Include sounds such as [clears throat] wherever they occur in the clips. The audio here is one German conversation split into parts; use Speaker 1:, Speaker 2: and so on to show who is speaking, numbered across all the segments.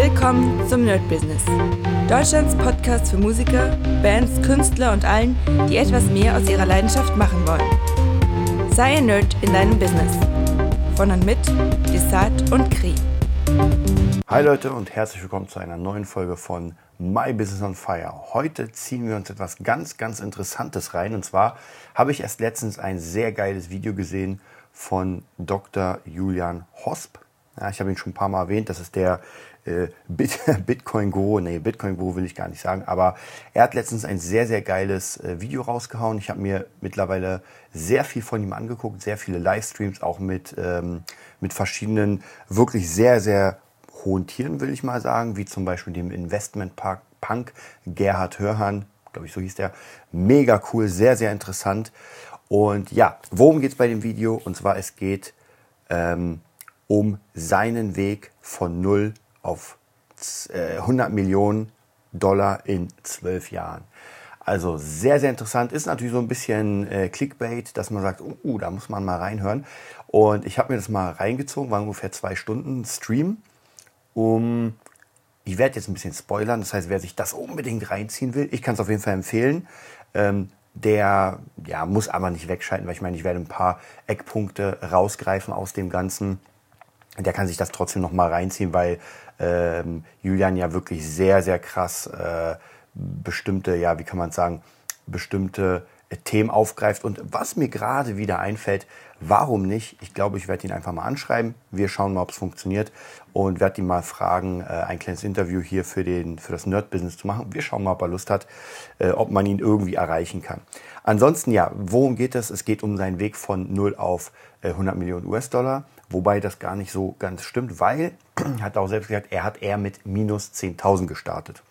Speaker 1: Willkommen zum Nerd Business. Deutschlands Podcast für Musiker, Bands, Künstler und allen, die etwas mehr aus ihrer Leidenschaft machen wollen. Sei ein Nerd in deinem Business. Von und mit Desart und Kri.
Speaker 2: Hi Leute und herzlich willkommen zu einer neuen Folge von My Business on Fire. Heute ziehen wir uns etwas ganz, ganz Interessantes rein. Und zwar habe ich erst letztens ein sehr geiles Video gesehen von Dr. Julian Hosp. Ja, ich habe ihn schon ein paar Mal erwähnt. Das ist der äh, Bit [laughs] Bitcoin-Guru. Nee, Bitcoin-Guru will ich gar nicht sagen. Aber er hat letztens ein sehr, sehr geiles äh, Video rausgehauen. Ich habe mir mittlerweile sehr viel von ihm angeguckt. Sehr viele Livestreams, auch mit, ähm, mit verschiedenen, wirklich sehr, sehr hohen Tieren, will ich mal sagen. Wie zum Beispiel dem Investment-Punk Gerhard Hörhan. Glaube ich, so hieß der. Mega cool, sehr, sehr interessant. Und ja, worum geht es bei dem Video? Und zwar, es geht ähm, um seinen Weg von 0 auf 100 äh, Millionen Dollar in zwölf Jahren. Also sehr, sehr interessant. Ist natürlich so ein bisschen äh, Clickbait, dass man sagt, uh, uh, da muss man mal reinhören. Und ich habe mir das mal reingezogen, war ungefähr zwei Stunden Stream. Um, ich werde jetzt ein bisschen spoilern, das heißt, wer sich das unbedingt reinziehen will, ich kann es auf jeden Fall empfehlen. Ähm, der ja, muss aber nicht wegschalten, weil ich meine, ich werde ein paar Eckpunkte rausgreifen aus dem Ganzen. Der kann sich das trotzdem noch mal reinziehen, weil ähm, Julian ja wirklich sehr, sehr krass äh, bestimmte, ja, wie kann man sagen, bestimmte Themen aufgreift. Und was mir gerade wieder einfällt, warum nicht? Ich glaube, ich werde ihn einfach mal anschreiben. Wir schauen mal, ob es funktioniert und werde ihn mal fragen, äh, ein kleines Interview hier für, den, für das Nerd-Business zu machen. Wir schauen mal, ob er Lust hat, äh, ob man ihn irgendwie erreichen kann. Ansonsten, ja, worum geht es? Es geht um seinen Weg von 0 auf 100 äh, Millionen US-Dollar, wobei das gar nicht so ganz stimmt, weil, [clears throat] hat auch selbst gesagt, er hat eher mit minus 10.000 gestartet.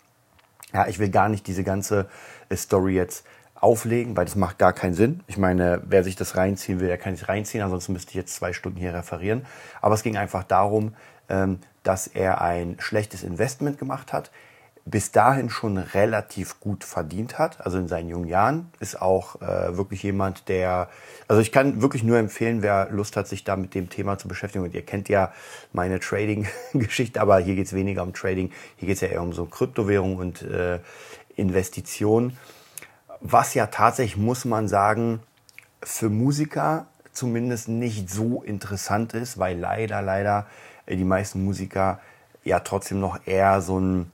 Speaker 2: Ja, ich will gar nicht diese ganze Story jetzt auflegen, weil das macht gar keinen Sinn. Ich meine, wer sich das reinziehen will, der kann sich reinziehen, ansonsten müsste ich jetzt zwei Stunden hier referieren. Aber es ging einfach darum, ähm, dass er ein schlechtes Investment gemacht hat, bis dahin schon relativ gut verdient hat, also in seinen jungen Jahren, ist auch äh, wirklich jemand, der, also ich kann wirklich nur empfehlen, wer Lust hat, sich da mit dem Thema zu beschäftigen. Und ihr kennt ja meine Trading-Geschichte, [laughs] aber hier geht es weniger um Trading, hier geht es ja eher um so Kryptowährung und äh, Investitionen was ja tatsächlich, muss man sagen, für Musiker zumindest nicht so interessant ist, weil leider, leider äh, die meisten Musiker ja trotzdem noch eher so einen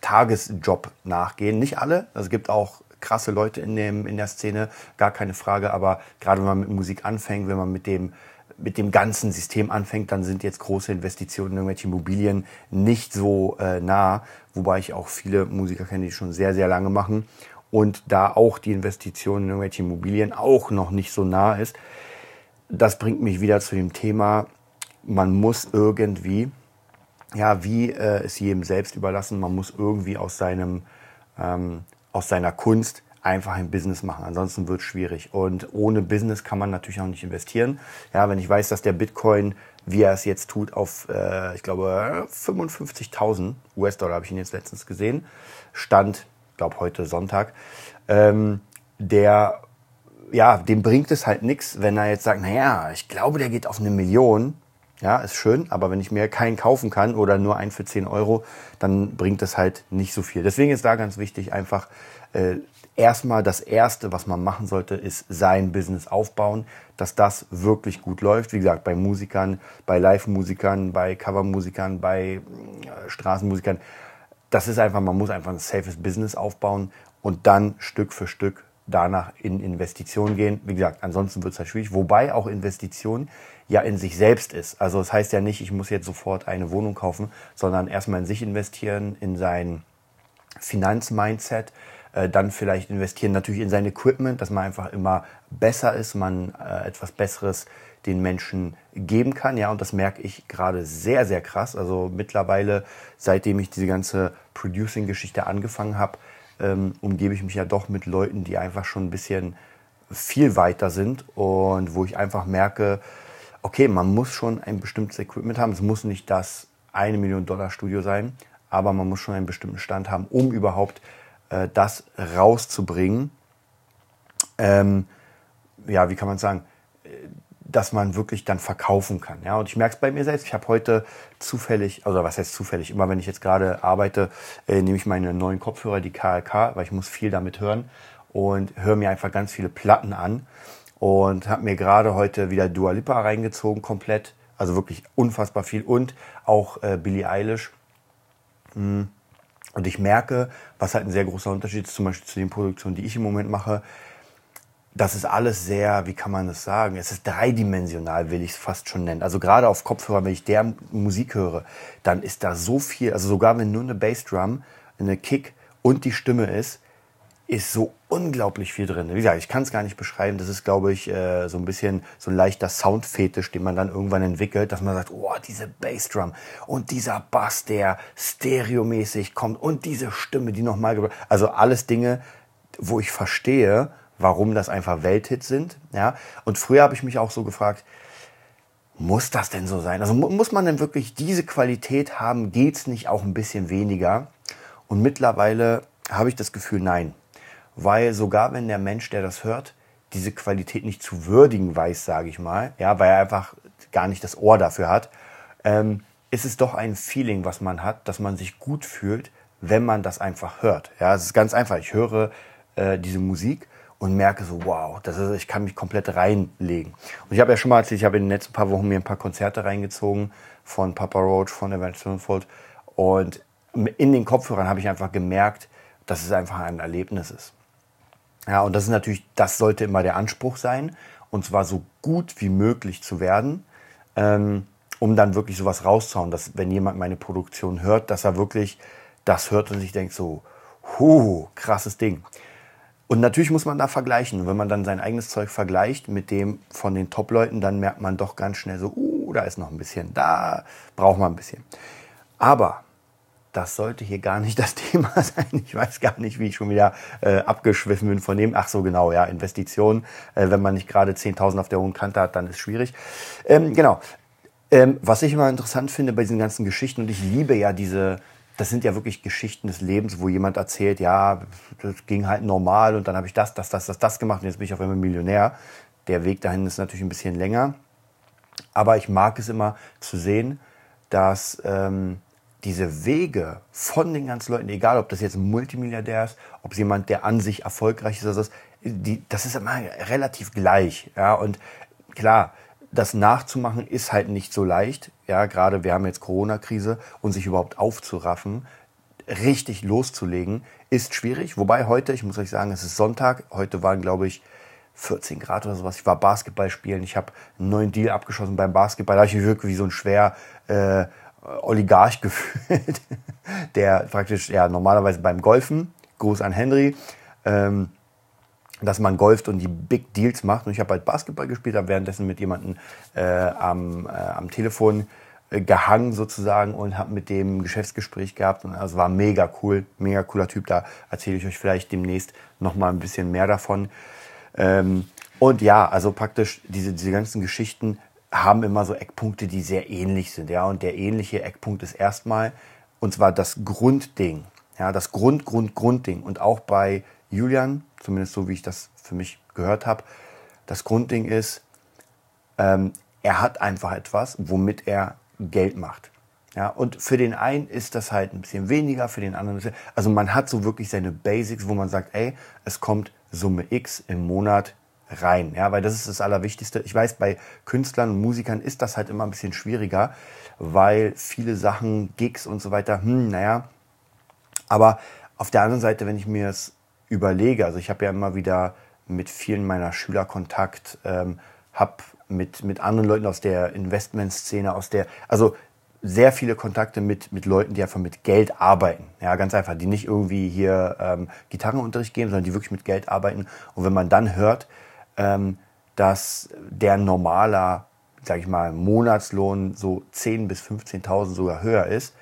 Speaker 2: Tagesjob nachgehen. Nicht alle, es gibt auch krasse Leute in, dem, in der Szene, gar keine Frage, aber gerade wenn man mit Musik anfängt, wenn man mit dem mit dem ganzen System anfängt, dann sind jetzt große Investitionen in irgendwelche Immobilien nicht so äh, nah, wobei ich auch viele Musiker kenne, die schon sehr, sehr lange machen. Und da auch die Investition in irgendwelche Immobilien auch noch nicht so nah ist. Das bringt mich wieder zu dem Thema, man muss irgendwie, ja, wie äh, es jedem selbst überlassen, man muss irgendwie aus seinem, ähm, aus seiner Kunst einfach ein Business machen. Ansonsten wird es schwierig. Und ohne Business kann man natürlich auch nicht investieren. Ja, wenn ich weiß, dass der Bitcoin, wie er es jetzt tut, auf, äh, ich glaube, 55.000 US-Dollar habe ich ihn jetzt letztens gesehen, stand glaube heute Sonntag, ähm, der, ja, dem bringt es halt nichts, wenn er jetzt sagt, naja, ich glaube, der geht auf eine Million. Ja, ist schön, aber wenn ich mir keinen kaufen kann oder nur einen für 10 Euro, dann bringt das halt nicht so viel. Deswegen ist da ganz wichtig, einfach äh, erstmal das Erste, was man machen sollte, ist sein Business aufbauen, dass das wirklich gut läuft. Wie gesagt, bei Musikern, bei Live-Musikern, bei Cover-Musikern, bei äh, Straßenmusikern das ist einfach, man muss einfach ein safes Business aufbauen und dann Stück für Stück danach in Investitionen gehen. Wie gesagt, ansonsten wird es halt schwierig, wobei auch Investition ja in sich selbst ist. Also das heißt ja nicht, ich muss jetzt sofort eine Wohnung kaufen, sondern erstmal in sich investieren, in sein Finanzmindset, äh, dann vielleicht investieren natürlich in sein Equipment, dass man einfach immer besser ist, man äh, etwas Besseres den Menschen geben kann. Ja, und das merke ich gerade sehr, sehr krass. Also mittlerweile, seitdem ich diese ganze Producing-Geschichte angefangen habe, ähm, umgebe ich mich ja doch mit Leuten, die einfach schon ein bisschen viel weiter sind und wo ich einfach merke, okay, man muss schon ein bestimmtes Equipment haben. Es muss nicht das eine Million Dollar Studio sein, aber man muss schon einen bestimmten Stand haben, um überhaupt äh, das rauszubringen. Ähm, ja, wie kann man sagen? Dass man wirklich dann verkaufen kann. Ja, und ich merke es bei mir selbst. Ich habe heute zufällig, also was heißt zufällig, immer wenn ich jetzt gerade arbeite, äh, nehme ich meine neuen Kopfhörer, die KLK, weil ich muss viel damit hören und höre mir einfach ganz viele Platten an und habe mir gerade heute wieder Dua Lipa reingezogen komplett, also wirklich unfassbar viel und auch äh, Billie Eilish. Hm. Und ich merke, was halt ein sehr großer Unterschied ist, zum Beispiel zu den Produktionen, die ich im Moment mache, das ist alles sehr, wie kann man das sagen? Es ist dreidimensional, will ich es fast schon nennen. Also gerade auf Kopfhörer, wenn ich der Musik höre, dann ist da so viel, also sogar wenn nur eine Bassdrum, eine Kick und die Stimme ist, ist so unglaublich viel drin. Wie gesagt, ich kann es gar nicht beschreiben. Das ist, glaube ich, äh, so ein bisschen so ein leichter Soundfetisch, den man dann irgendwann entwickelt, dass man sagt, oh, diese Bassdrum und dieser Bass, der stereomäßig kommt und diese Stimme, die nochmal, also alles Dinge, wo ich verstehe, warum das einfach Welthits sind. Ja? Und früher habe ich mich auch so gefragt, muss das denn so sein? Also muss man denn wirklich diese Qualität haben? Geht es nicht auch ein bisschen weniger? Und mittlerweile habe ich das Gefühl, nein. Weil sogar wenn der Mensch, der das hört, diese Qualität nicht zu würdigen weiß, sage ich mal, ja, weil er einfach gar nicht das Ohr dafür hat, ähm, ist es doch ein Feeling, was man hat, dass man sich gut fühlt, wenn man das einfach hört. Ja, es ist ganz einfach. Ich höre äh, diese Musik und merke so, wow, das ist, ich kann mich komplett reinlegen. Und ich habe ja schon mal erzählt, ich habe in den letzten paar Wochen mir ein paar Konzerte reingezogen von Papa Roach, von Avenged Sevenfold und in den Kopfhörern habe ich einfach gemerkt, dass es einfach ein Erlebnis ist. Ja, und das ist natürlich, das sollte immer der Anspruch sein, und zwar so gut wie möglich zu werden, ähm, um dann wirklich sowas rauszuhauen, dass wenn jemand meine Produktion hört, dass er wirklich das hört und sich denkt so, huh, krasses Ding. Und natürlich muss man da vergleichen. wenn man dann sein eigenes Zeug vergleicht mit dem von den Top-Leuten, dann merkt man doch ganz schnell so, uh, da ist noch ein bisschen, da braucht man ein bisschen. Aber das sollte hier gar nicht [laughs] das Thema sein. Ich weiß gar nicht, wie ich schon wieder äh, abgeschwiffen bin von dem. Ach so, genau, ja, Investitionen. Äh, wenn man nicht gerade 10.000 auf der hohen Kante hat, dann ist schwierig. Ähm, genau. Ähm, was ich immer interessant finde bei diesen ganzen Geschichten, und ich liebe ja diese, das sind ja wirklich Geschichten des Lebens, wo jemand erzählt, ja, das ging halt normal und dann habe ich das, das, das, das, das gemacht und jetzt bin ich auf einmal Millionär. Der Weg dahin ist natürlich ein bisschen länger. Aber ich mag es immer zu sehen, dass ähm, diese Wege von den ganzen Leuten, egal ob das jetzt ein Multimilliardär ist, ob es jemand, der an sich erfolgreich ist, oder das, die, das ist immer relativ gleich. Ja? Und klar, das nachzumachen ist halt nicht so leicht. Ja, gerade wir haben jetzt Corona-Krise und sich überhaupt aufzuraffen, richtig loszulegen, ist schwierig. Wobei heute, ich muss euch sagen, es ist Sonntag. Heute waren, glaube ich, 14 Grad oder sowas. Ich war Basketball spielen. Ich habe einen neuen Deal abgeschossen beim Basketball. Da habe ich mich wirklich wie so ein schwer äh, Oligarch [laughs] gefühlt, der praktisch ja normalerweise beim Golfen, Gruß an Henry, ähm, dass man golft und die Big Deals macht. Und ich habe halt Basketball gespielt, habe währenddessen mit jemandem äh, am, äh, am Telefon äh, gehangen sozusagen und habe mit dem Geschäftsgespräch gehabt. Und es war mega cool, mega cooler Typ. Da erzähle ich euch vielleicht demnächst noch mal ein bisschen mehr davon. Ähm, und ja, also praktisch diese, diese ganzen Geschichten haben immer so Eckpunkte, die sehr ähnlich sind. Ja, und der ähnliche Eckpunkt ist erstmal, und zwar das Grundding. Ja, das Grund, Grund, Grundding. Und auch bei Julian, zumindest so wie ich das für mich gehört habe, das Grundding ist, ähm, er hat einfach etwas, womit er Geld macht. Ja, und für den einen ist das halt ein bisschen weniger, für den anderen ist, also man hat so wirklich seine Basics, wo man sagt, ey, es kommt Summe X im Monat rein, ja, weil das ist das Allerwichtigste. Ich weiß, bei Künstlern und Musikern ist das halt immer ein bisschen schwieriger, weil viele Sachen, Gigs und so weiter, hm, naja, aber auf der anderen Seite, wenn ich mir es überlege. Also ich habe ja immer wieder mit vielen meiner Schüler Kontakt, ähm, habe mit, mit anderen Leuten aus der Investmentszene, aus der, also sehr viele Kontakte mit, mit Leuten, die einfach mit Geld arbeiten. Ja, ganz einfach, die nicht irgendwie hier ähm, Gitarrenunterricht geben, sondern die wirklich mit Geld arbeiten. Und wenn man dann hört, ähm, dass der normaler, sag ich mal, Monatslohn so 10.000 bis 15.000 sogar höher ist,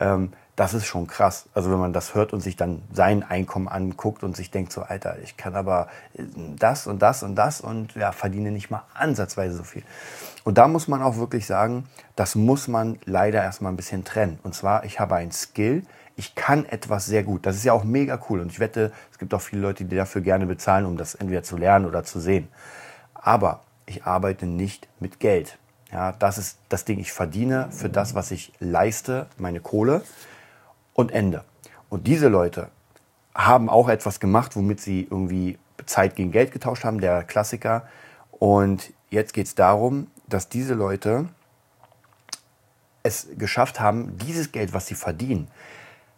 Speaker 2: ähm, das ist schon krass. Also wenn man das hört und sich dann sein Einkommen anguckt und sich denkt so, Alter, ich kann aber äh, das und das und das und ja, verdiene nicht mal ansatzweise so viel. Und da muss man auch wirklich sagen, das muss man leider erstmal ein bisschen trennen. Und zwar, ich habe ein Skill, ich kann etwas sehr gut. Das ist ja auch mega cool. Und ich wette, es gibt auch viele Leute, die dafür gerne bezahlen, um das entweder zu lernen oder zu sehen. Aber ich arbeite nicht mit Geld. Ja, das ist das Ding. Ich verdiene für das, was ich leiste, meine Kohle und Ende. Und diese Leute haben auch etwas gemacht, womit sie irgendwie Zeit gegen Geld getauscht haben, der Klassiker. Und jetzt geht es darum, dass diese Leute es geschafft haben, dieses Geld, was sie verdienen,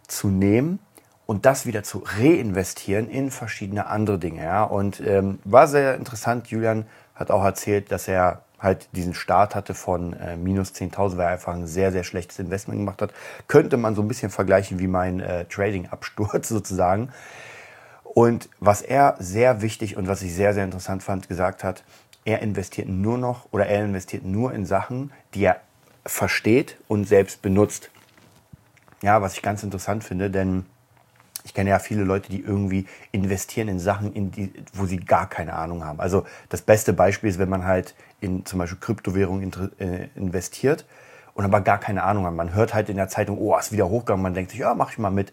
Speaker 2: zu nehmen und das wieder zu reinvestieren in verschiedene andere Dinge. Ja? Und ähm, war sehr interessant. Julian hat auch erzählt, dass er halt diesen Start hatte von äh, minus 10.000, weil er einfach ein sehr, sehr schlechtes Investment gemacht hat. Könnte man so ein bisschen vergleichen wie mein äh, Trading-Absturz [laughs] sozusagen. Und was er sehr wichtig und was ich sehr, sehr interessant fand, gesagt hat, er investiert nur noch oder er investiert nur in Sachen, die er versteht und selbst benutzt. Ja, was ich ganz interessant finde, denn ich kenne ja viele Leute, die irgendwie investieren in Sachen, in die, wo sie gar keine Ahnung haben. Also das beste Beispiel ist, wenn man halt in zum Beispiel Kryptowährungen äh, investiert und aber gar keine Ahnung hat. Man hört halt in der Zeitung, oh, ist wieder hochgegangen. Man denkt sich, ja, mach ich mal mit.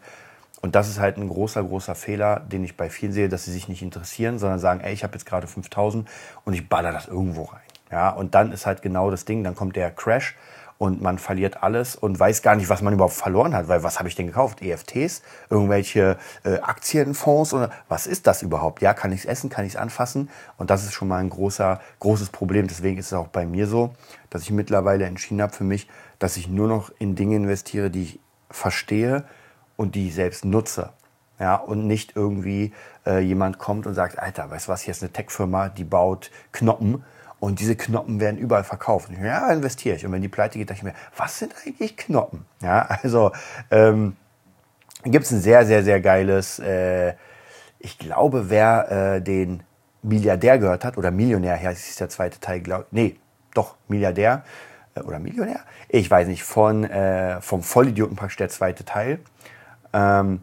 Speaker 2: Und das ist halt ein großer, großer Fehler, den ich bei vielen sehe, dass sie sich nicht interessieren, sondern sagen, ey, ich habe jetzt gerade 5000 und ich baller das irgendwo rein. Ja, und dann ist halt genau das Ding, dann kommt der Crash und man verliert alles und weiß gar nicht, was man überhaupt verloren hat, weil was habe ich denn gekauft? EFTs, irgendwelche äh, Aktienfonds oder was ist das überhaupt? Ja, kann ich es essen, kann ich es anfassen? Und das ist schon mal ein großer, großes Problem. Deswegen ist es auch bei mir so, dass ich mittlerweile entschieden habe für mich, dass ich nur noch in Dinge investiere, die ich verstehe und die ich selbst nutze. Ja, und nicht irgendwie äh, jemand kommt und sagt, Alter, weißt du was, hier ist eine Tech-Firma, die baut Knoppen und diese Knoppen werden überall verkauft. Und ich, ja, investiere ich. Und wenn die pleite geht, dachte ich mir, was sind eigentlich Knoppen? Ja, also ähm, gibt es ein sehr, sehr, sehr geiles, äh, ich glaube, wer äh, den Milliardär gehört hat, oder Millionär, ja, das ist der zweite Teil, glaube nee, doch, Milliardär äh, oder Millionär, ich weiß nicht, von, äh, vom Vollidioten praktisch der zweite Teil. Ähm,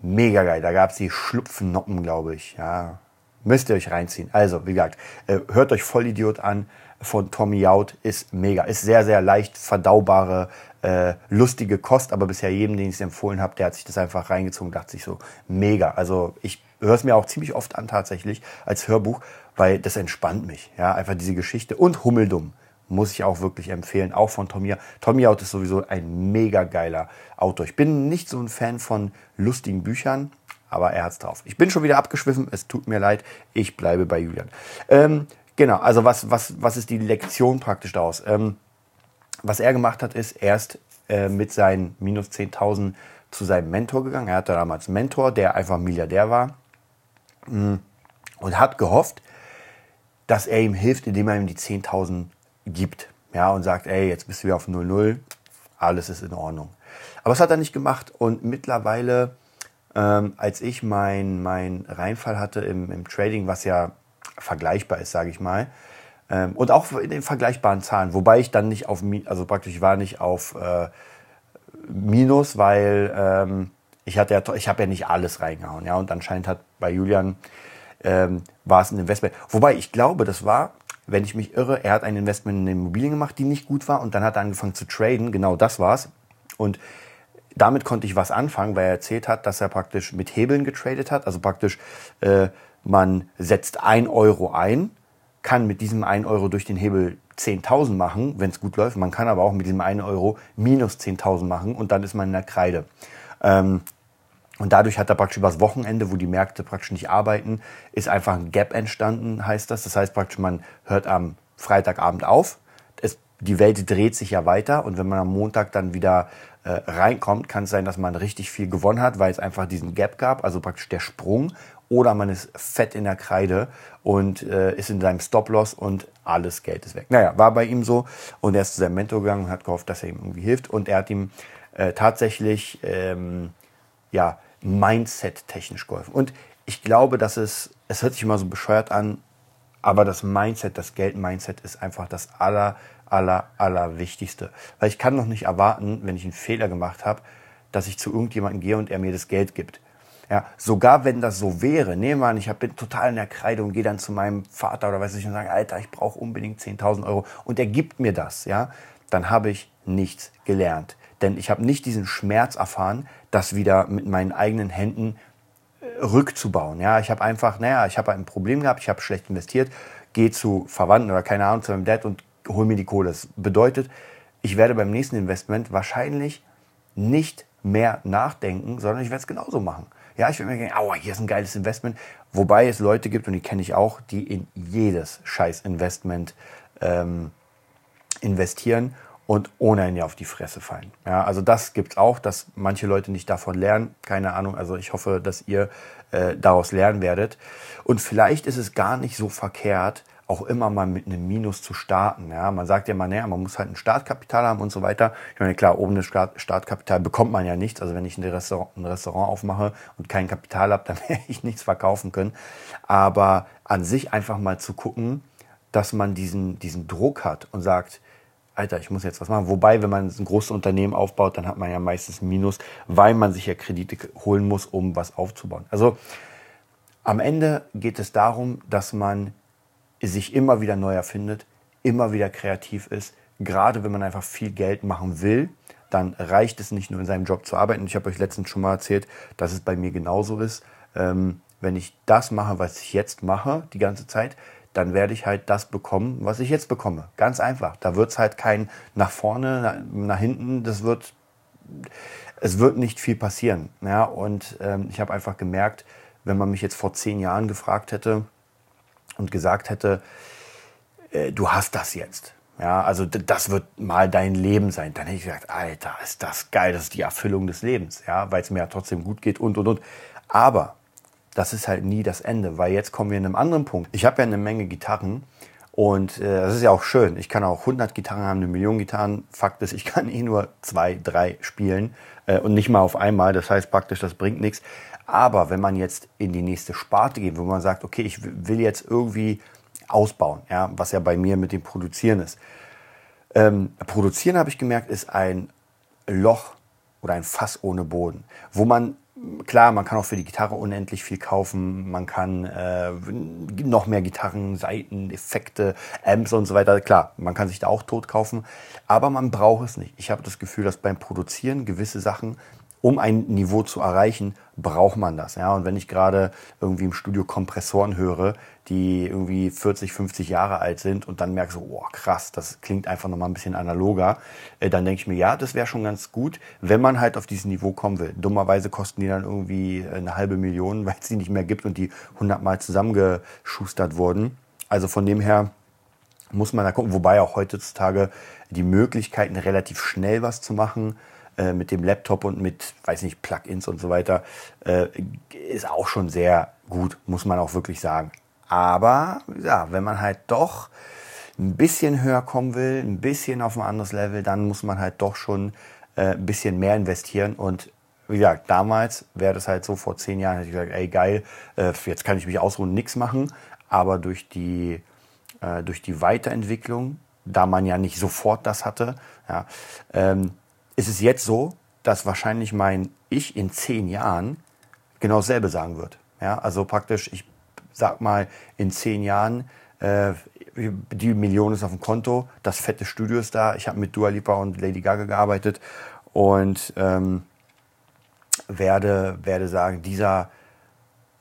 Speaker 2: mega geil, da gab es die Schlupfnoppen, glaube ich, ja, Müsst ihr euch reinziehen. Also, wie gesagt, äh, hört euch Vollidiot an von Tommy Out. Ist mega. Ist sehr, sehr leicht verdaubare, äh, lustige Kost. Aber bisher jedem, den ich es empfohlen habe, der hat sich das einfach reingezogen dachte sich so, mega. Also ich höre es mir auch ziemlich oft an tatsächlich als Hörbuch, weil das entspannt mich. Ja, einfach diese Geschichte. Und Hummeldumm muss ich auch wirklich empfehlen, auch von Tommy. Tommy Out ist sowieso ein mega geiler Autor. Ich bin nicht so ein Fan von lustigen Büchern, aber er hat's drauf. Ich bin schon wieder abgeschwiffen, es tut mir leid, ich bleibe bei Julian. Ähm, genau, also was, was, was ist die Lektion praktisch daraus? Ähm, was er gemacht hat, ist erst äh, mit seinen minus 10.000 zu seinem Mentor gegangen. Er hatte damals einen Mentor, der einfach Milliardär war mm, und hat gehofft, dass er ihm hilft, indem er ihm die 10.000 gibt. Ja, und sagt, ey, jetzt bist du wieder auf 0,0, alles ist in Ordnung. Aber das hat er nicht gemacht und mittlerweile ähm, als ich meinen mein Reinfall hatte im, im Trading, was ja vergleichbar ist, sage ich mal, ähm, und auch in den vergleichbaren Zahlen, wobei ich dann nicht auf, also praktisch war nicht auf äh, Minus, weil ähm, ich ja, ich habe ja nicht alles reingehauen, ja, und anscheinend hat bei Julian ähm, war es ein Investment. Wobei ich glaube, das war, wenn ich mich irre, er hat ein Investment in Immobilien gemacht, die nicht gut war, und dann hat er angefangen zu traden. Genau das war's. Und damit konnte ich was anfangen, weil er erzählt hat, dass er praktisch mit Hebeln getradet hat. Also praktisch, äh, man setzt ein Euro ein, kann mit diesem ein Euro durch den Hebel 10.000 machen, wenn es gut läuft. Man kann aber auch mit diesem einen Euro minus 10.000 machen und dann ist man in der Kreide. Ähm, und dadurch hat er praktisch übers Wochenende, wo die Märkte praktisch nicht arbeiten, ist einfach ein Gap entstanden, heißt das. Das heißt praktisch, man hört am Freitagabend auf. Es, die Welt dreht sich ja weiter und wenn man am Montag dann wieder äh, reinkommt, kann es sein, dass man richtig viel gewonnen hat, weil es einfach diesen Gap gab, also praktisch der Sprung. Oder man ist fett in der Kreide und äh, ist in seinem Stop-Loss und alles Geld ist weg. Naja, war bei ihm so. Und er ist zu seinem Mentor gegangen und hat gehofft, dass er ihm irgendwie hilft. Und er hat ihm äh, tatsächlich ähm, ja, Mindset-technisch geholfen. Und ich glaube, dass es, es hört sich immer so bescheuert an, aber das Mindset, das Geld-Mindset ist einfach das aller, aller, aller Wichtigste. Weil ich kann noch nicht erwarten, wenn ich einen Fehler gemacht habe, dass ich zu irgendjemandem gehe und er mir das Geld gibt. Ja, sogar wenn das so wäre, nehmen wir an, ich bin total in der Kreide und gehe dann zu meinem Vater oder weiß ich und sage, Alter, ich brauche unbedingt 10.000 Euro und er gibt mir das, ja, dann habe ich nichts gelernt. Denn ich habe nicht diesen Schmerz erfahren, das wieder mit meinen eigenen Händen rückzubauen. Ja, ich habe einfach, naja, ich habe ein Problem gehabt, ich habe schlecht investiert, gehe zu Verwandten oder keine Ahnung, zu meinem Dad und hole mir die Kohle. Das bedeutet, ich werde beim nächsten Investment wahrscheinlich nicht mehr nachdenken, sondern ich werde es genauso machen. Ja, ich werde mir denken, aua, hier ist ein geiles Investment. Wobei es Leute gibt, und die kenne ich auch, die in jedes scheiß Investment ähm, investieren und ohne einen auf die Fresse fallen. Ja, also das gibt es auch, dass manche Leute nicht davon lernen. Keine Ahnung. Also ich hoffe, dass ihr äh, daraus lernen werdet. Und vielleicht ist es gar nicht so verkehrt, auch immer mal mit einem Minus zu starten. Ja, man sagt ja immer, naja, man muss halt ein Startkapital haben und so weiter. Ich meine, klar, ohne Startkapital bekommt man ja nichts. Also wenn ich ein Restaurant, ein Restaurant aufmache und kein Kapital habe, [laughs] dann werde ich nichts verkaufen können. Aber an sich einfach mal zu gucken, dass man diesen, diesen Druck hat und sagt, Alter, ich muss jetzt was machen. Wobei, wenn man ein großes Unternehmen aufbaut, dann hat man ja meistens ein Minus, weil man sich ja Kredite holen muss, um was aufzubauen. Also am Ende geht es darum, dass man sich immer wieder neu erfindet, immer wieder kreativ ist. Gerade wenn man einfach viel Geld machen will, dann reicht es nicht nur in seinem Job zu arbeiten. Ich habe euch letztens schon mal erzählt, dass es bei mir genauso ist. Ähm, wenn ich das mache, was ich jetzt mache, die ganze Zeit, dann werde ich halt das bekommen, was ich jetzt bekomme. Ganz einfach. Da wird es halt kein nach vorne, nach, nach, hinten. Das wird, es wird nicht viel passieren. Ja, und ähm, ich habe einfach gemerkt, wenn man mich jetzt vor zehn Jahren gefragt hätte, und gesagt hätte, äh, du hast das jetzt. Ja, also das wird mal dein Leben sein. Dann hätte ich gesagt, Alter, ist das geil, das ist die Erfüllung des Lebens, ja, weil es mir ja trotzdem gut geht und und und. Aber das ist halt nie das Ende, weil jetzt kommen wir in einem anderen Punkt. Ich habe ja eine Menge Gitarren und äh, das ist ja auch schön. Ich kann auch 100 Gitarren haben, eine Million Gitarren. Fakt ist, ich [laughs] kann eh nur zwei, drei spielen äh, und nicht mal auf einmal. Das heißt praktisch, das bringt nichts. Aber wenn man jetzt in die nächste Sparte geht, wo man sagt, okay, ich will jetzt irgendwie ausbauen, ja, was ja bei mir mit dem Produzieren ist. Ähm, Produzieren, habe ich gemerkt, ist ein Loch oder ein Fass ohne Boden, wo man klar, man kann auch für die Gitarre unendlich viel kaufen. Man kann äh, noch mehr Gitarren, Saiten, Effekte, Amps und so weiter. Klar, man kann sich da auch tot kaufen, aber man braucht es nicht. Ich habe das Gefühl, dass beim Produzieren gewisse Sachen um ein Niveau zu erreichen, braucht man das. Ja? Und wenn ich gerade irgendwie im Studio Kompressoren höre, die irgendwie 40, 50 Jahre alt sind und dann merke so, oh krass, das klingt einfach nochmal ein bisschen analoger, äh, dann denke ich mir, ja, das wäre schon ganz gut, wenn man halt auf dieses Niveau kommen will. Dummerweise kosten die dann irgendwie eine halbe Million, [laughs] weil es die nicht mehr gibt und die hundertmal zusammengeschustert wurden. Also von dem her muss man da gucken, wobei auch heutzutage die Möglichkeiten, relativ schnell was zu machen, äh, mit dem Laptop und mit, weiß nicht, Plugins und so weiter, äh, ist auch schon sehr gut, muss man auch wirklich sagen. Aber ja, wenn man halt doch ein bisschen höher kommen will, ein bisschen auf ein anderes Level, dann muss man halt doch schon äh, ein bisschen mehr investieren. Und wie gesagt, damals wäre das halt so, vor zehn Jahren hätte ich gesagt, ey geil, äh, jetzt kann ich mich ausruhen, nichts machen. Aber durch die, äh, durch die Weiterentwicklung, da man ja nicht sofort das hatte, ja, ähm, ist es jetzt so, dass wahrscheinlich mein Ich in zehn Jahren genau dasselbe sagen wird. Ja, also praktisch, ich sag mal, in zehn Jahren, äh, die Million ist auf dem Konto, das fette Studio ist da, ich habe mit Dua Lipa und Lady Gaga gearbeitet und ähm, werde, werde sagen, dieser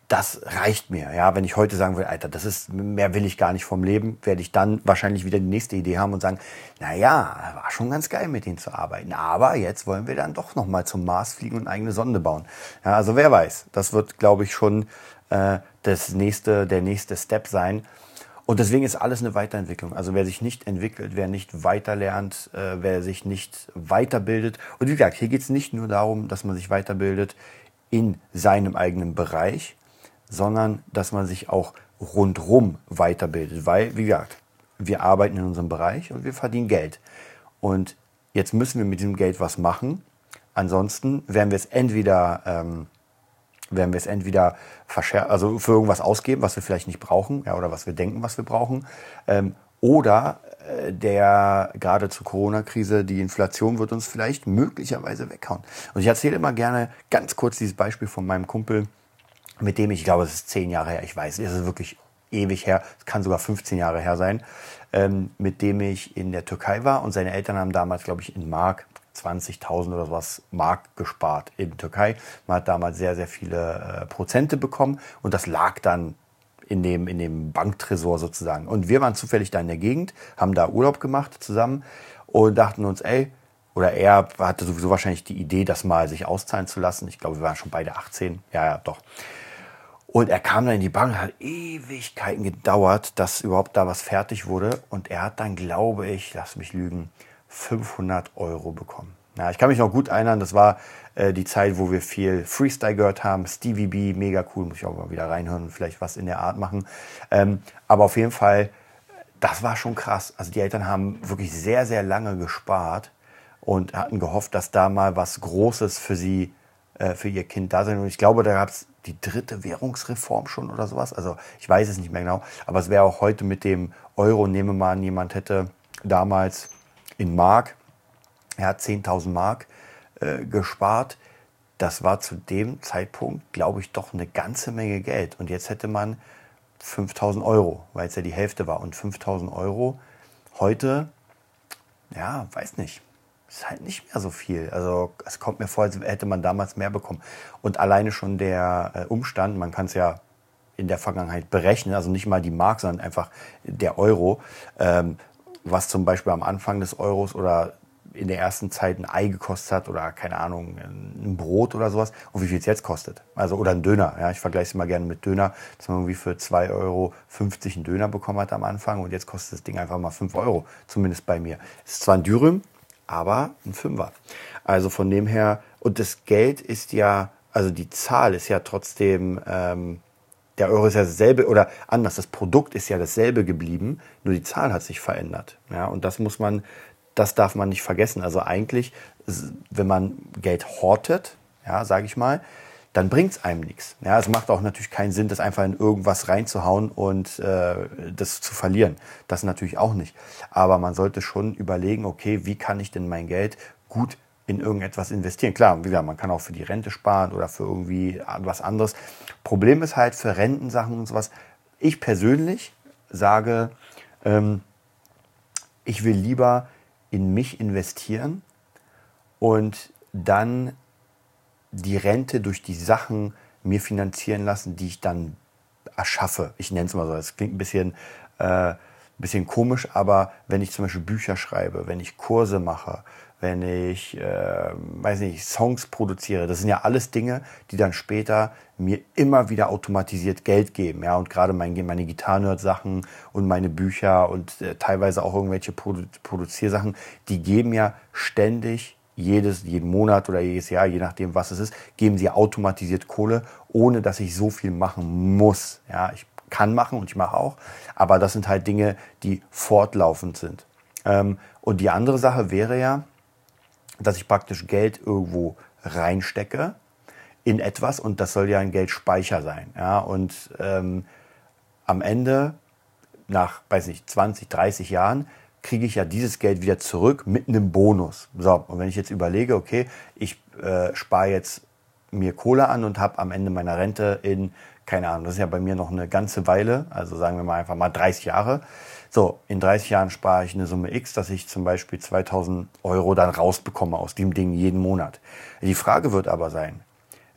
Speaker 2: das reicht mir. Ja, wenn ich heute sagen will, Alter, das ist, mehr will ich gar nicht vom Leben, werde ich dann wahrscheinlich wieder die nächste Idee haben und sagen, na ja, war schon ganz geil, mit denen zu arbeiten. Aber jetzt wollen wir dann doch noch mal zum Mars fliegen und eigene Sonde bauen. Ja, also wer weiß. Das wird, glaube ich, schon äh, das nächste, der nächste Step sein. Und deswegen ist alles eine Weiterentwicklung. Also wer sich nicht entwickelt, wer nicht weiterlernt, äh, wer sich nicht weiterbildet. Und wie gesagt, hier geht es nicht nur darum, dass man sich weiterbildet in seinem eigenen Bereich, sondern dass man sich auch rundrum weiterbildet. Weil, wie gesagt, wir arbeiten in unserem Bereich und wir verdienen Geld. Und jetzt müssen wir mit diesem Geld was machen. Ansonsten werden wir es entweder, ähm, werden wir es entweder also für irgendwas ausgeben, was wir vielleicht nicht brauchen, ja, oder was wir denken, was wir brauchen. Ähm, oder äh, der gerade zur Corona-Krise, die Inflation wird uns vielleicht möglicherweise weghauen. Und ich erzähle immer gerne ganz kurz dieses Beispiel von meinem Kumpel, mit dem ich, ich glaube, es ist zehn Jahre her, ich weiß, es ist wirklich ewig her, es kann sogar 15 Jahre her sein, ähm, mit dem ich in der Türkei war und seine Eltern haben damals, glaube ich, in Mark 20.000 oder sowas Mark gespart in Türkei. Man hat damals sehr, sehr viele äh, Prozente bekommen und das lag dann in dem, in dem Banktresor sozusagen. Und wir waren zufällig da in der Gegend, haben da Urlaub gemacht zusammen und dachten uns, ey, oder er hatte sowieso wahrscheinlich die Idee, das mal sich auszahlen zu lassen. Ich glaube, wir waren schon beide 18. Ja, ja, doch. Und er kam dann in die Bank, hat Ewigkeiten gedauert, dass überhaupt da was fertig wurde. Und er hat dann, glaube ich, lass mich lügen, 500 Euro bekommen. Ja, ich kann mich noch gut erinnern, das war äh, die Zeit, wo wir viel Freestyle gehört haben. Stevie B, mega cool, muss ich auch mal wieder reinhören und vielleicht was in der Art machen. Ähm, aber auf jeden Fall, das war schon krass. Also die Eltern haben wirklich sehr, sehr lange gespart und hatten gehofft, dass da mal was Großes für sie, für ihr Kind da sein. Und ich glaube, da gab es die dritte Währungsreform schon oder sowas. Also ich weiß es nicht mehr genau. Aber es wäre auch heute mit dem Euro, nehme mal an, jemand hätte damals in Mark, er hat 10.000 Mark äh, gespart. Das war zu dem Zeitpunkt, glaube ich, doch eine ganze Menge Geld. Und jetzt hätte man 5000 Euro, weil es ja die Hälfte war. Und 5000 Euro heute, ja, weiß nicht ist halt nicht mehr so viel. Also es kommt mir vor, als hätte man damals mehr bekommen. Und alleine schon der äh, Umstand, man kann es ja in der Vergangenheit berechnen, also nicht mal die Mark, sondern einfach der Euro, ähm, was zum Beispiel am Anfang des Euros oder in der ersten Zeit ein Ei gekostet hat oder keine Ahnung, ein Brot oder sowas und wie viel es jetzt kostet. Also oder ein Döner. Ja, ich vergleiche es mal gerne mit Döner, dass man irgendwie für 2,50 Euro einen Döner bekommen hat am Anfang und jetzt kostet das Ding einfach mal 5 Euro, zumindest bei mir. Es ist zwar ein Dürüm, aber ein Fünfer. Also von dem her, und das Geld ist ja, also die Zahl ist ja trotzdem, ähm, der Euro ist ja dasselbe, oder anders, das Produkt ist ja dasselbe geblieben, nur die Zahl hat sich verändert. Ja, und das muss man, das darf man nicht vergessen. Also eigentlich, wenn man Geld hortet, ja, sage ich mal, dann bringt es einem nichts. Ja, es macht auch natürlich keinen Sinn, das einfach in irgendwas reinzuhauen und äh, das zu verlieren. Das natürlich auch nicht. Aber man sollte schon überlegen, okay, wie kann ich denn mein Geld gut in irgendetwas investieren. Klar, wie gesagt, man kann auch für die Rente sparen oder für irgendwie was anderes. Problem ist halt für Rentensachen und sowas. Ich persönlich sage, ähm, ich will lieber in mich investieren und dann die Rente durch die Sachen mir finanzieren lassen, die ich dann erschaffe. Ich nenne es mal so. Das klingt ein bisschen, äh, bisschen komisch, aber wenn ich zum Beispiel Bücher schreibe, wenn ich Kurse mache, wenn ich, äh, weiß nicht, Songs produziere, das sind ja alles Dinge, die dann später mir immer wieder automatisiert Geld geben. Ja, und gerade mein, meine Gitarrenerd-Sachen und meine Bücher und äh, teilweise auch irgendwelche Produ Produziersachen, die geben ja ständig jedes, jeden Monat oder jedes Jahr, je nachdem, was es ist, geben sie automatisiert Kohle, ohne dass ich so viel machen muss. Ja, ich kann machen und ich mache auch, aber das sind halt Dinge, die fortlaufend sind. Ähm, und die andere Sache wäre ja, dass ich praktisch Geld irgendwo reinstecke in etwas und das soll ja ein Geldspeicher sein. Ja, und ähm, am Ende, nach, weiß nicht, 20, 30 Jahren, kriege ich ja dieses Geld wieder zurück mit einem Bonus. So, und wenn ich jetzt überlege, okay, ich äh, spare jetzt mir Kohle an und habe am Ende meiner Rente in, keine Ahnung, das ist ja bei mir noch eine ganze Weile, also sagen wir mal einfach mal 30 Jahre. So, in 30 Jahren spare ich eine Summe X, dass ich zum Beispiel 2000 Euro dann rausbekomme aus dem Ding jeden Monat. Die Frage wird aber sein,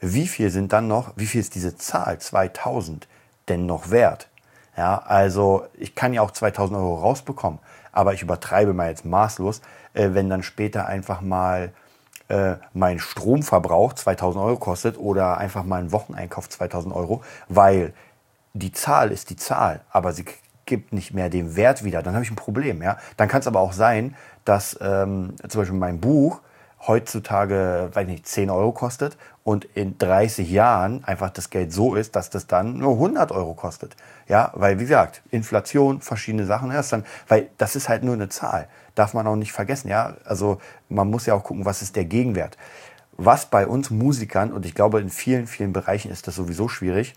Speaker 2: wie viel sind dann noch, wie viel ist diese Zahl 2000 denn noch wert? Ja, also ich kann ja auch 2000 Euro rausbekommen, aber ich übertreibe mal jetzt maßlos, äh, wenn dann später einfach mal äh, mein Stromverbrauch 2000 Euro kostet oder einfach mal ein Wocheneinkauf 2000 Euro, weil die Zahl ist die Zahl, aber sie gibt nicht mehr den Wert wieder, dann habe ich ein Problem. Ja? Dann kann es aber auch sein, dass ähm, zum Beispiel mein Buch heutzutage, weiß nicht, 10 Euro kostet und in 30 Jahren einfach das Geld so ist, dass das dann nur 100 Euro kostet. Ja, weil wie gesagt, Inflation, verschiedene Sachen erst dann, weil das ist halt nur eine Zahl. Darf man auch nicht vergessen, ja. Also man muss ja auch gucken, was ist der Gegenwert. Was bei uns Musikern, und ich glaube in vielen, vielen Bereichen ist das sowieso schwierig,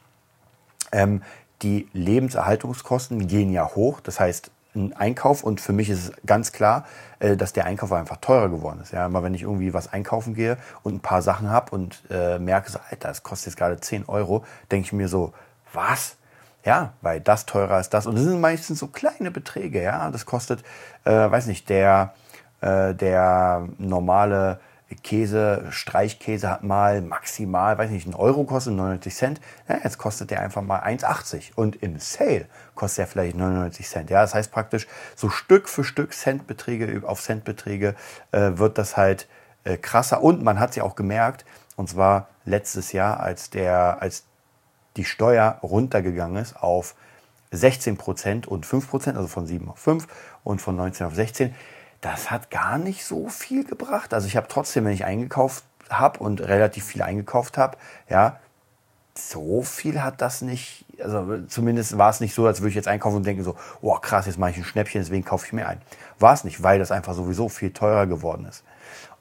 Speaker 2: ähm, die Lebenserhaltungskosten gehen ja hoch. Das heißt, ein Einkauf und für mich ist es ganz klar, äh, dass der Einkauf einfach teurer geworden ist. Ja, immer wenn ich irgendwie was einkaufen gehe und ein paar Sachen habe und äh, merke so, Alter, das kostet jetzt gerade 10 Euro, denke ich mir so, was? Ja, weil das teurer ist das. Und das sind meistens so kleine Beträge, ja. Das kostet, äh, weiß nicht, der, äh, der normale Käse, Streichkäse hat mal maximal, weiß nicht, einen Euro kostet, 99 Cent. Ja, jetzt kostet der einfach mal 1,80. Und im Sale kostet er vielleicht 99 Cent. Ja, das heißt praktisch, so Stück für Stück Centbeträge auf Centbeträge äh, wird das halt äh, krasser. Und man hat es ja auch gemerkt, und zwar letztes Jahr, als, der, als die Steuer runtergegangen ist auf 16 Prozent und 5 Prozent, also von 7 auf 5 und von 19 auf 16 das hat gar nicht so viel gebracht. Also ich habe trotzdem, wenn ich eingekauft habe und relativ viel eingekauft habe, ja, so viel hat das nicht, also zumindest war es nicht so, als würde ich jetzt einkaufen und denken so, oh krass, jetzt mache ich ein Schnäppchen, deswegen kaufe ich mir ein. War es nicht, weil das einfach sowieso viel teurer geworden ist.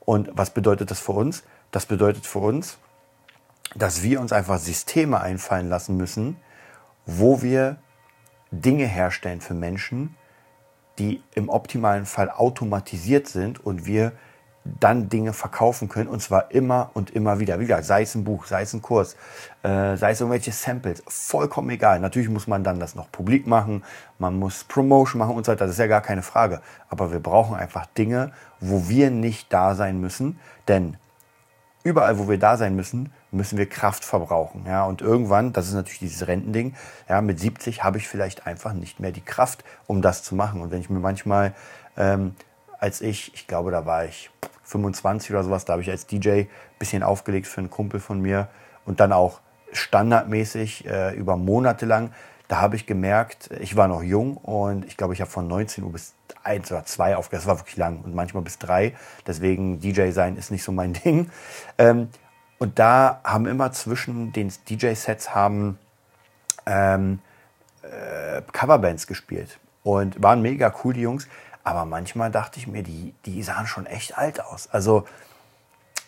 Speaker 2: Und was bedeutet das für uns? Das bedeutet für uns, dass wir uns einfach Systeme einfallen lassen müssen, wo wir Dinge herstellen für Menschen, die im optimalen Fall automatisiert sind und wir dann Dinge verkaufen können und zwar immer und immer wieder. Wie gesagt, sei es ein Buch, sei es ein Kurs, äh, sei es irgendwelche Samples, vollkommen egal. Natürlich muss man dann das noch publik machen, man muss Promotion machen und so weiter, das ist ja gar keine Frage. Aber wir brauchen einfach Dinge, wo wir nicht da sein müssen, denn überall, wo wir da sein müssen, müssen wir Kraft verbrauchen. Ja, und irgendwann, das ist natürlich dieses Rentending, ja, mit 70 habe ich vielleicht einfach nicht mehr die Kraft, um das zu machen. Und wenn ich mir manchmal, ähm, als ich, ich glaube, da war ich 25 oder sowas, da habe ich als DJ ein bisschen aufgelegt für einen Kumpel von mir und dann auch standardmäßig äh, über Monate lang, da habe ich gemerkt, ich war noch jung und ich glaube, ich habe von 19 Uhr bis eins oder zwei aufgehört. Das war wirklich lang und manchmal bis drei. Deswegen DJ sein ist nicht so mein [laughs] Ding. Ähm, und da haben immer zwischen den DJ-Sets haben ähm, äh, Coverbands gespielt und waren mega cool die Jungs. Aber manchmal dachte ich mir, die, die sahen schon echt alt aus. Also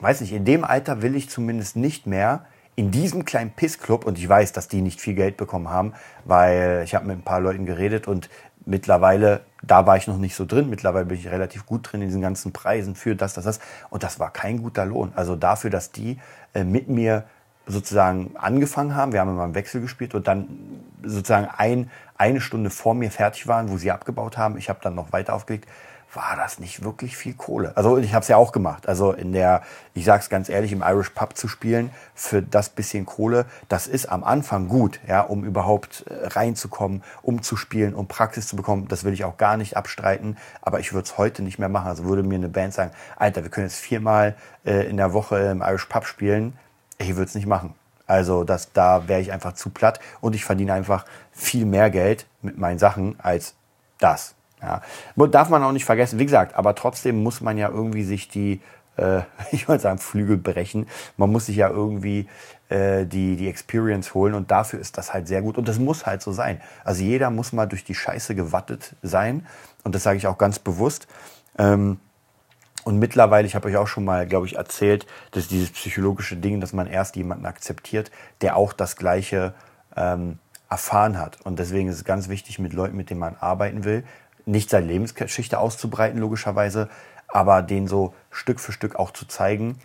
Speaker 2: weiß nicht, in dem Alter will ich zumindest nicht mehr in diesem kleinen Pissclub, und ich weiß, dass die nicht viel Geld bekommen haben, weil ich habe mit ein paar Leuten geredet und mittlerweile, da war ich noch nicht so drin, mittlerweile bin ich relativ gut drin in diesen ganzen Preisen für das, das, das. Und das war kein guter Lohn. Also dafür, dass die äh, mit mir sozusagen angefangen haben, wir haben immer im Wechsel gespielt und dann sozusagen ein, eine Stunde vor mir fertig waren, wo sie abgebaut haben. Ich habe dann noch weiter aufgelegt war das nicht wirklich viel Kohle. Also ich habe es ja auch gemacht. Also in der, ich sage es ganz ehrlich, im Irish Pub zu spielen für das bisschen Kohle, das ist am Anfang gut, ja, um überhaupt äh, reinzukommen, um zu spielen, um Praxis zu bekommen. Das will ich auch gar nicht abstreiten. Aber ich würde es heute nicht mehr machen. Also würde mir eine Band sagen, Alter, wir können jetzt viermal äh, in der Woche im Irish Pub spielen. Ich würde es nicht machen. Also das, da wäre ich einfach zu platt und ich verdiene einfach viel mehr Geld mit meinen Sachen als das. Ja. Darf man auch nicht vergessen, wie gesagt, aber trotzdem muss man ja irgendwie sich die, äh, [laughs] ich wollte sagen, Flügel brechen. Man muss sich ja irgendwie äh, die, die Experience holen und dafür ist das halt sehr gut und das muss halt so sein. Also jeder muss mal durch die Scheiße gewattet sein und das sage ich auch ganz bewusst. Ähm, und mittlerweile, ich habe euch auch schon mal, glaube ich, erzählt, dass dieses psychologische Ding, dass man erst jemanden akzeptiert, der auch das Gleiche ähm, erfahren hat. Und deswegen ist es ganz wichtig, mit Leuten, mit denen man arbeiten will, nicht seine Lebensgeschichte auszubreiten, logischerweise, aber den so Stück für Stück auch zu zeigen,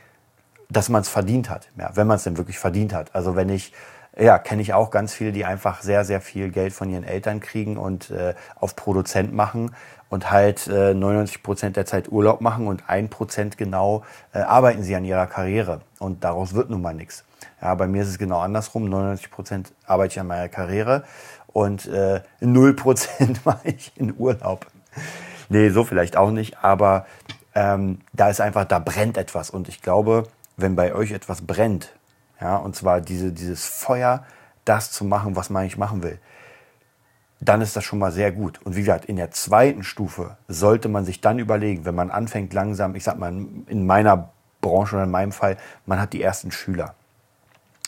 Speaker 2: dass man es verdient hat. Ja, wenn man es denn wirklich verdient hat. Also wenn ich, ja, kenne ich auch ganz viele, die einfach sehr, sehr viel Geld von ihren Eltern kriegen und äh, auf Produzent machen und halt äh, 99 Prozent der Zeit Urlaub machen und ein Prozent genau äh, arbeiten sie an ihrer Karriere. Und daraus wird nun mal nichts. Ja, bei mir ist es genau andersrum. 99 Prozent arbeite ich an meiner Karriere und äh, 0% mache [laughs] ich in Urlaub. Nee, so vielleicht auch nicht, aber ähm, da ist einfach, da brennt etwas und ich glaube, wenn bei euch etwas brennt, ja, und zwar diese, dieses Feuer, das zu machen, was man eigentlich machen will, dann ist das schon mal sehr gut. Und wie gesagt, in der zweiten Stufe sollte man sich dann überlegen, wenn man anfängt langsam, ich sag mal, in meiner Branche oder in meinem Fall, man hat die ersten Schüler.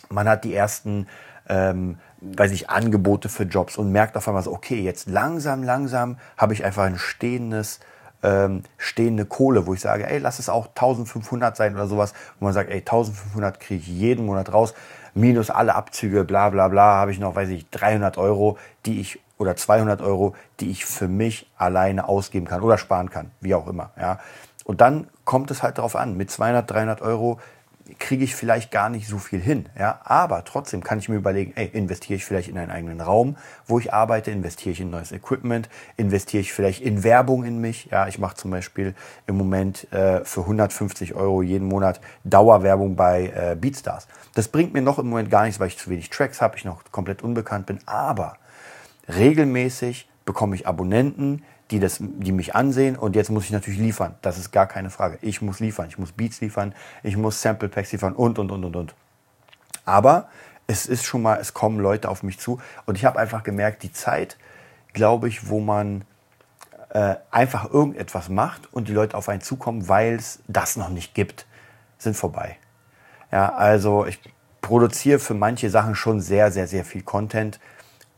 Speaker 2: Man hat die ersten ähm, weiß ich, Angebote für Jobs und merkt auf einmal so, okay, jetzt langsam, langsam habe ich einfach ein stehendes, ähm, stehende Kohle, wo ich sage, ey, lass es auch 1500 sein oder sowas, wo man sagt, ey, 1500 kriege ich jeden Monat raus, minus alle Abzüge, bla bla bla, habe ich noch, weiß ich, 300 Euro, die ich oder 200 Euro, die ich für mich alleine ausgeben kann oder sparen kann, wie auch immer. Ja. Und dann kommt es halt darauf an, mit 200, 300 Euro kriege ich vielleicht gar nicht so viel hin. Ja? Aber trotzdem kann ich mir überlegen, ey, investiere ich vielleicht in einen eigenen Raum, wo ich arbeite, investiere ich in neues Equipment, investiere ich vielleicht in Werbung in mich. Ja, ich mache zum Beispiel im Moment äh, für 150 Euro jeden Monat Dauerwerbung bei äh, Beatstars. Das bringt mir noch im Moment gar nichts, weil ich zu wenig Tracks habe, ich noch komplett unbekannt bin. Aber regelmäßig bekomme ich Abonnenten, die, das, die mich ansehen und jetzt muss ich natürlich liefern. Das ist gar keine Frage. Ich muss liefern, ich muss Beats liefern, ich muss Sample Packs liefern und, und, und, und, und. Aber es ist schon mal, es kommen Leute auf mich zu und ich habe einfach gemerkt, die Zeit, glaube ich, wo man äh, einfach irgendetwas macht und die Leute auf einen zukommen, weil es das noch nicht gibt, sind vorbei. Ja, also ich produziere für manche Sachen schon sehr, sehr, sehr viel Content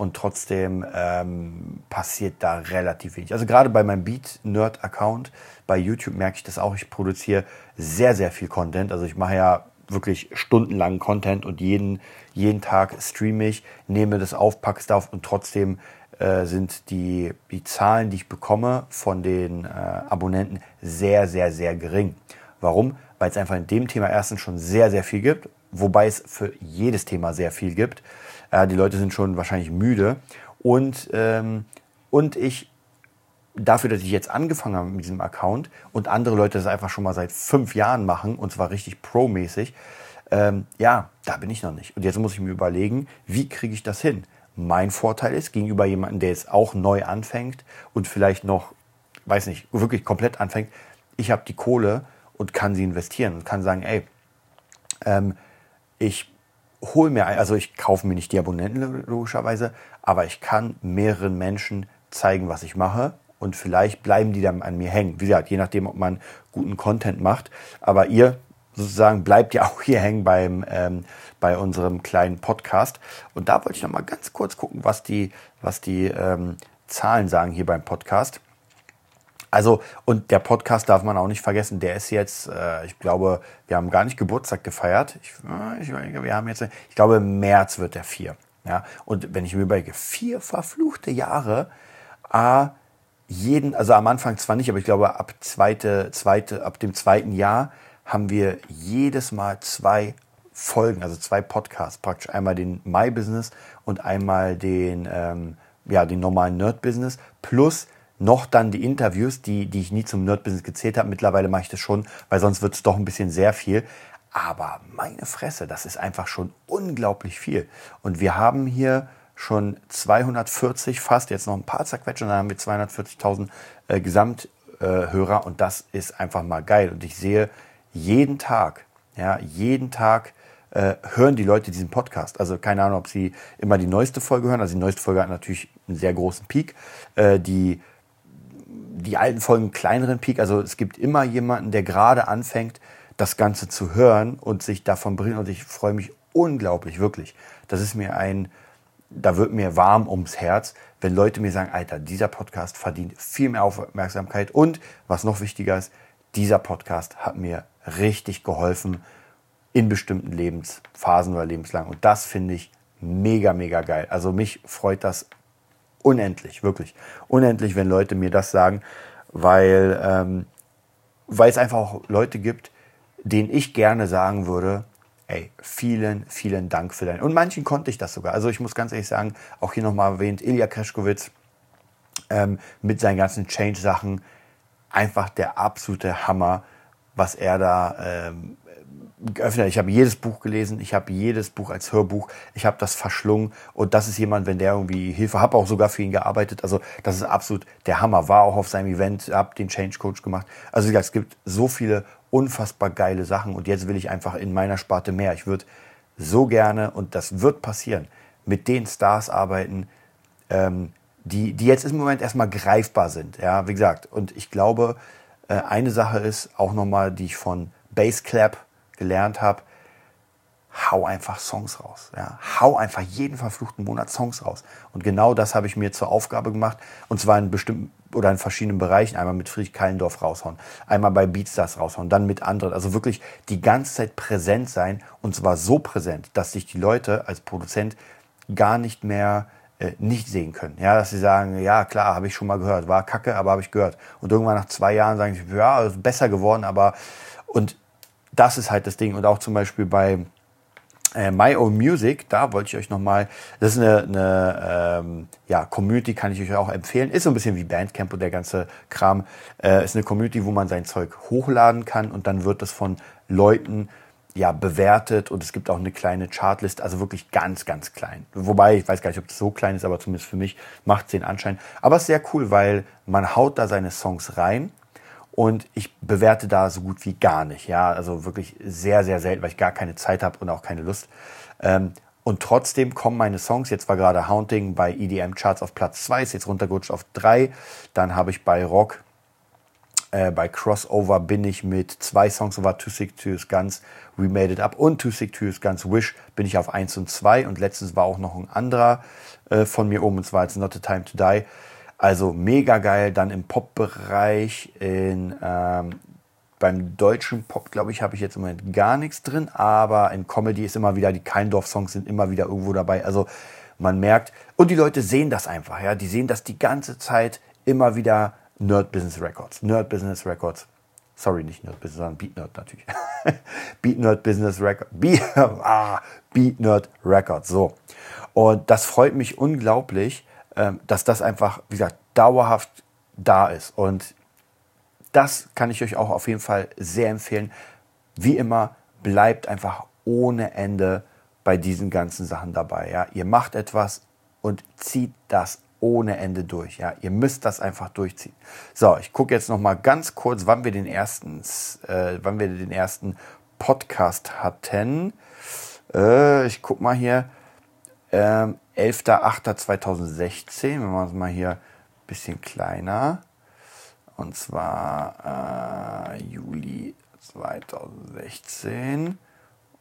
Speaker 2: und trotzdem ähm, passiert da relativ wenig. Also gerade bei meinem Beat-Nerd-Account bei YouTube merke ich das auch. Ich produziere sehr, sehr viel Content. Also ich mache ja wirklich stundenlangen Content und jeden, jeden Tag streame ich, nehme das auf, packe es auf und trotzdem äh, sind die, die Zahlen, die ich bekomme von den äh, Abonnenten sehr, sehr, sehr gering. Warum? Weil es einfach in dem Thema erstens schon sehr, sehr viel gibt, wobei es für jedes Thema sehr viel gibt. Äh, die Leute sind schon wahrscheinlich müde. Und, ähm, und ich, dafür, dass ich jetzt angefangen habe mit diesem Account und andere Leute das einfach schon mal seit fünf Jahren machen, und zwar richtig pro-mäßig, ähm, ja, da bin ich noch nicht. Und jetzt muss ich mir überlegen, wie kriege ich das hin? Mein Vorteil ist gegenüber jemandem, der jetzt auch neu anfängt und vielleicht noch, weiß nicht, wirklich komplett anfängt, ich habe die Kohle und kann sie investieren und kann sagen, ey, ähm, ich hole mir, also ich kaufe mir nicht die Abonnenten logischerweise, aber ich kann mehreren Menschen zeigen, was ich mache und vielleicht bleiben die dann an mir hängen. Wie gesagt, je nachdem, ob man guten Content macht. Aber ihr sozusagen bleibt ja [laughs] auch hier hängen beim, ähm, bei unserem kleinen Podcast. Und da wollte ich noch mal ganz kurz gucken, was die, was die ähm, Zahlen sagen hier beim Podcast. Also, und der Podcast darf man auch nicht vergessen, der ist jetzt, äh, ich glaube, wir haben gar nicht Geburtstag gefeiert. Ich, äh, ich, wir haben jetzt, ich glaube, im März wird der vier. Ja, und wenn ich mir überlege, vier verfluchte Jahre, äh, jeden, also am Anfang zwar nicht, aber ich glaube, ab zweite, zweite, ab dem zweiten Jahr haben wir jedes Mal zwei Folgen, also zwei Podcasts, praktisch einmal den My Business und einmal den, ähm, ja, den normalen Nerd Business plus noch dann die Interviews, die, die ich nie zum Nerd-Business gezählt habe. Mittlerweile mache ich das schon, weil sonst wird es doch ein bisschen sehr viel. Aber meine Fresse, das ist einfach schon unglaublich viel. Und wir haben hier schon 240 fast, jetzt noch ein paar zerquetschen, dann haben wir 240.000 äh, Gesamthörer äh, und das ist einfach mal geil. Und ich sehe jeden Tag, ja, jeden Tag äh, hören die Leute diesen Podcast. Also keine Ahnung, ob sie immer die neueste Folge hören. Also die neueste Folge hat natürlich einen sehr großen Peak. Äh, die die alten Folgen kleineren Peak. Also es gibt immer jemanden, der gerade anfängt, das Ganze zu hören und sich davon bringt. Und ich freue mich unglaublich, wirklich. Das ist mir ein, da wird mir warm ums Herz, wenn Leute mir sagen, Alter, dieser Podcast verdient viel mehr Aufmerksamkeit. Und was noch wichtiger ist, dieser Podcast hat mir richtig geholfen in bestimmten Lebensphasen oder lebenslang. Und das finde ich mega, mega geil. Also mich freut das unendlich, wirklich. Unendlich, wenn Leute mir das sagen, weil, ähm, weil es einfach auch Leute gibt, denen ich gerne sagen würde, ey, vielen, vielen Dank für dein. Und manchen konnte ich das sogar. Also ich muss ganz ehrlich sagen, auch hier nochmal erwähnt, Ilya Kreschkowitz ähm, mit seinen ganzen Change-Sachen, einfach der absolute Hammer, was er da ähm, geöffnet. Ich habe jedes Buch gelesen, ich habe jedes Buch als Hörbuch, ich habe das verschlungen und das ist jemand, wenn der irgendwie Hilfe, habe auch sogar für ihn gearbeitet. Also das ist absolut der Hammer. War auch auf seinem Event, habe den Change Coach gemacht. Also es gibt so viele unfassbar geile Sachen und jetzt will ich einfach in meiner Sparte mehr. Ich würde so gerne und das wird passieren mit den Stars arbeiten, ähm, die die jetzt im Moment erstmal greifbar sind. Ja, wie gesagt. Und ich glaube, äh, eine Sache ist auch nochmal, die ich von Bassclap gelernt habe, hau einfach Songs raus. Ja. Hau einfach jeden verfluchten Monat Songs raus. Und genau das habe ich mir zur Aufgabe gemacht. Und zwar in bestimmten oder in verschiedenen Bereichen. Einmal mit Friedrich Kallendorf raushauen, einmal bei Beatstars raushauen, dann mit anderen. Also wirklich die ganze Zeit präsent sein. Und zwar so präsent, dass sich die Leute als Produzent gar nicht mehr äh, nicht sehen können. Ja, dass sie sagen, ja klar, habe ich schon mal gehört, war kacke, aber habe ich gehört. Und irgendwann nach zwei Jahren sagen sie, ja, besser geworden, aber und das ist halt das Ding. Und auch zum Beispiel bei äh, My Own Music, da wollte ich euch nochmal, das ist eine, eine ähm, ja, Community, kann ich euch auch empfehlen. Ist so ein bisschen wie Bandcamp und der ganze Kram. Äh, ist eine Community, wo man sein Zeug hochladen kann und dann wird das von Leuten ja, bewertet und es gibt auch eine kleine Chartlist, also wirklich ganz, ganz klein. Wobei, ich weiß gar nicht, ob das so klein ist, aber zumindest für mich macht es den Anschein. Aber es ist sehr cool, weil man haut da seine Songs rein und ich bewerte da so gut wie gar nicht. Ja, also wirklich sehr, sehr selten, weil ich gar keine Zeit habe und auch keine Lust. Ähm, und trotzdem kommen meine Songs. Jetzt war gerade Haunting bei EDM Charts auf Platz 2, ist jetzt runtergerutscht auf 3. Dann habe ich bei Rock, äh, bei Crossover bin ich mit zwei Songs, war Too Sick to Use Guns, We Made It Up und Too Sick to Use Guns Wish bin ich auf 1 und 2. Und letztens war auch noch ein anderer äh, von mir oben, und zwar It's Not the Time to Die. Also mega geil. Dann im Pop-Bereich, in, ähm, beim deutschen Pop, glaube ich, habe ich jetzt im Moment gar nichts drin. Aber in Comedy ist immer wieder, die Keindorf-Songs sind immer wieder irgendwo dabei. Also man merkt, und die Leute sehen das einfach. Ja, Die sehen das die ganze Zeit immer wieder Nerd Business Records. Nerd Business Records. Sorry, nicht Nerd Business, sondern Beat Nerd natürlich. [laughs] Beat Nerd Business Records. [laughs] Beat, ah, Beat Nerd Records. So. Und das freut mich unglaublich, dass das einfach, wie gesagt, dauerhaft da ist. Und das kann ich euch auch auf jeden Fall sehr empfehlen. Wie immer, bleibt einfach ohne Ende bei diesen ganzen Sachen dabei. Ja? Ihr macht etwas und zieht das ohne Ende durch. Ja? Ihr müsst das einfach durchziehen. So, ich gucke jetzt noch mal ganz kurz, wann wir den ersten, äh, wann wir den ersten Podcast hatten. Äh, ich gucke mal hier. Ähm, 11.08.2016. Wir machen es mal hier ein bisschen kleiner. Und zwar äh, Juli 2016.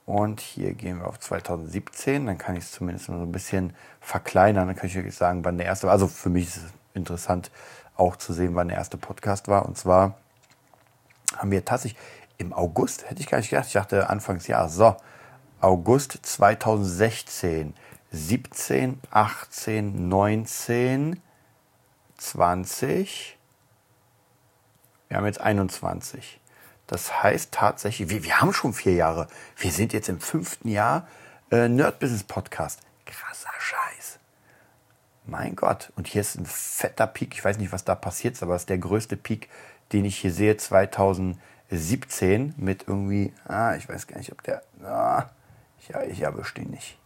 Speaker 2: Und hier gehen wir auf 2017. Dann kann ich es zumindest so ein bisschen verkleinern. Dann kann ich wirklich sagen, wann der erste war. Also für mich ist es interessant auch zu sehen, wann der erste Podcast war. Und zwar haben wir tatsächlich im August, hätte ich gar nicht gedacht, ich dachte Anfangsjahr, so, August 2016 17, 18, 19, 20. Wir haben jetzt 21. Das heißt tatsächlich, wir, wir haben schon vier Jahre. Wir sind jetzt im fünften Jahr äh, Nerd Business Podcast. Krasser Scheiß. Mein Gott. Und hier ist ein fetter Peak. Ich weiß nicht, was da passiert ist, aber es ist der größte Peak, den ich hier sehe, 2017 mit irgendwie, ah, ich weiß gar nicht, ob der, ah, ich, ich erwische den nicht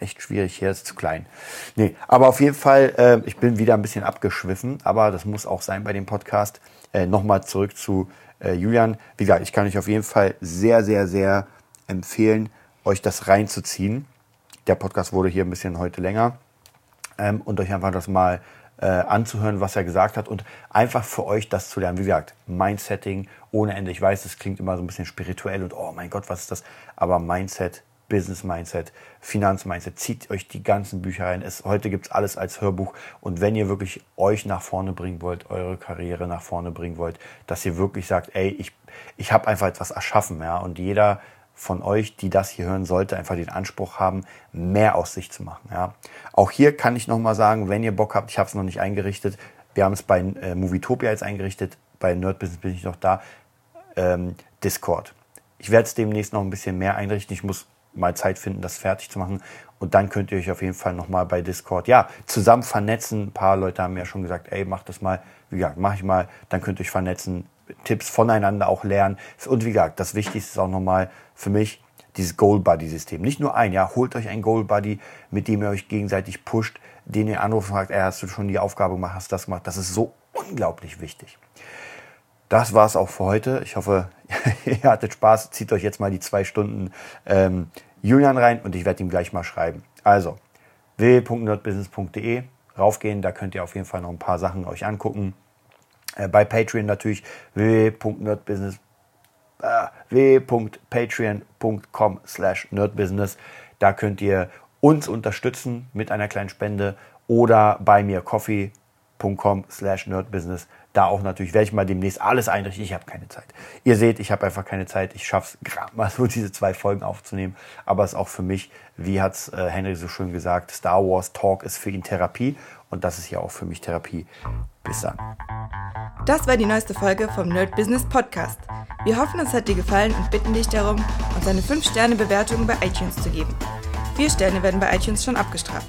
Speaker 2: echt schwierig. Hier ist zu klein. Nee, aber auf jeden Fall, äh, ich bin wieder ein bisschen abgeschwiffen, aber das muss auch sein bei dem Podcast. Äh, Nochmal zurück zu äh, Julian. Wie gesagt, ich kann euch auf jeden Fall sehr, sehr, sehr empfehlen, euch das reinzuziehen. Der Podcast wurde hier ein bisschen heute länger ähm, und euch einfach das mal äh, anzuhören, was er gesagt hat und einfach für euch das zu lernen. Wie gesagt, Mindsetting ohne Ende. Ich weiß, es klingt immer so ein bisschen spirituell und oh mein Gott, was ist das? Aber Mindset Business Mindset, Finanz Mindset. Zieht euch die ganzen Bücher rein. Es, heute gibt es alles als Hörbuch. Und wenn ihr wirklich euch nach vorne bringen wollt, eure Karriere nach vorne bringen wollt, dass ihr wirklich sagt, ey, ich, ich habe einfach etwas erschaffen. Ja? Und jeder von euch, die das hier hören, sollte einfach den Anspruch haben, mehr aus sich zu machen. Ja? Auch hier kann ich nochmal sagen, wenn ihr Bock habt, ich habe es noch nicht eingerichtet, wir haben es bei äh, Movietopia jetzt eingerichtet, bei Nerd Business bin ich noch da, ähm, Discord. Ich werde es demnächst noch ein bisschen mehr einrichten. Ich muss mal Zeit finden, das fertig zu machen. Und dann könnt ihr euch auf jeden Fall nochmal bei Discord, ja, zusammen vernetzen. Ein paar Leute haben ja schon gesagt, ey, mach das mal. Wie gesagt, mach ich mal. Dann könnt ihr euch vernetzen, Tipps voneinander auch lernen. Und wie gesagt, das Wichtigste ist auch nochmal für mich dieses Goal Buddy System. Nicht nur ein, ja, holt euch einen Goal Buddy, mit dem ihr euch gegenseitig pusht, den ihr anruft und fragt, ey, hast du schon die Aufgabe gemacht, hast das gemacht? Das ist so unglaublich wichtig. Das war es auch für heute. Ich hoffe, [laughs] ihr hattet Spaß. Zieht euch jetzt mal die zwei Stunden ähm, Julian rein und ich werde ihm gleich mal schreiben. Also www.nerdbusiness.de raufgehen, da könnt ihr auf jeden Fall noch ein paar Sachen euch angucken. Äh, bei Patreon natürlich www.nerdbusiness äh, www.patreon.com slash nerdbusiness. Da könnt ihr uns unterstützen mit einer kleinen Spende oder bei mir coffee.com slash nerdbusiness da auch natürlich werde ich mal demnächst alles einrichten. Ich habe keine Zeit. Ihr seht, ich habe einfach keine Zeit. Ich schaffe es gerade mal so [laughs] diese zwei Folgen aufzunehmen. Aber es ist auch für mich, wie hat es äh, Henry so schön gesagt, Star Wars Talk ist für ihn Therapie und das ist ja auch für mich Therapie. Bis dann.
Speaker 1: Das war die neueste Folge vom Nerd Business Podcast. Wir hoffen, es hat dir gefallen und bitten dich darum, uns eine 5-Sterne-Bewertung bei iTunes zu geben. Vier Sterne werden bei iTunes schon abgestraft.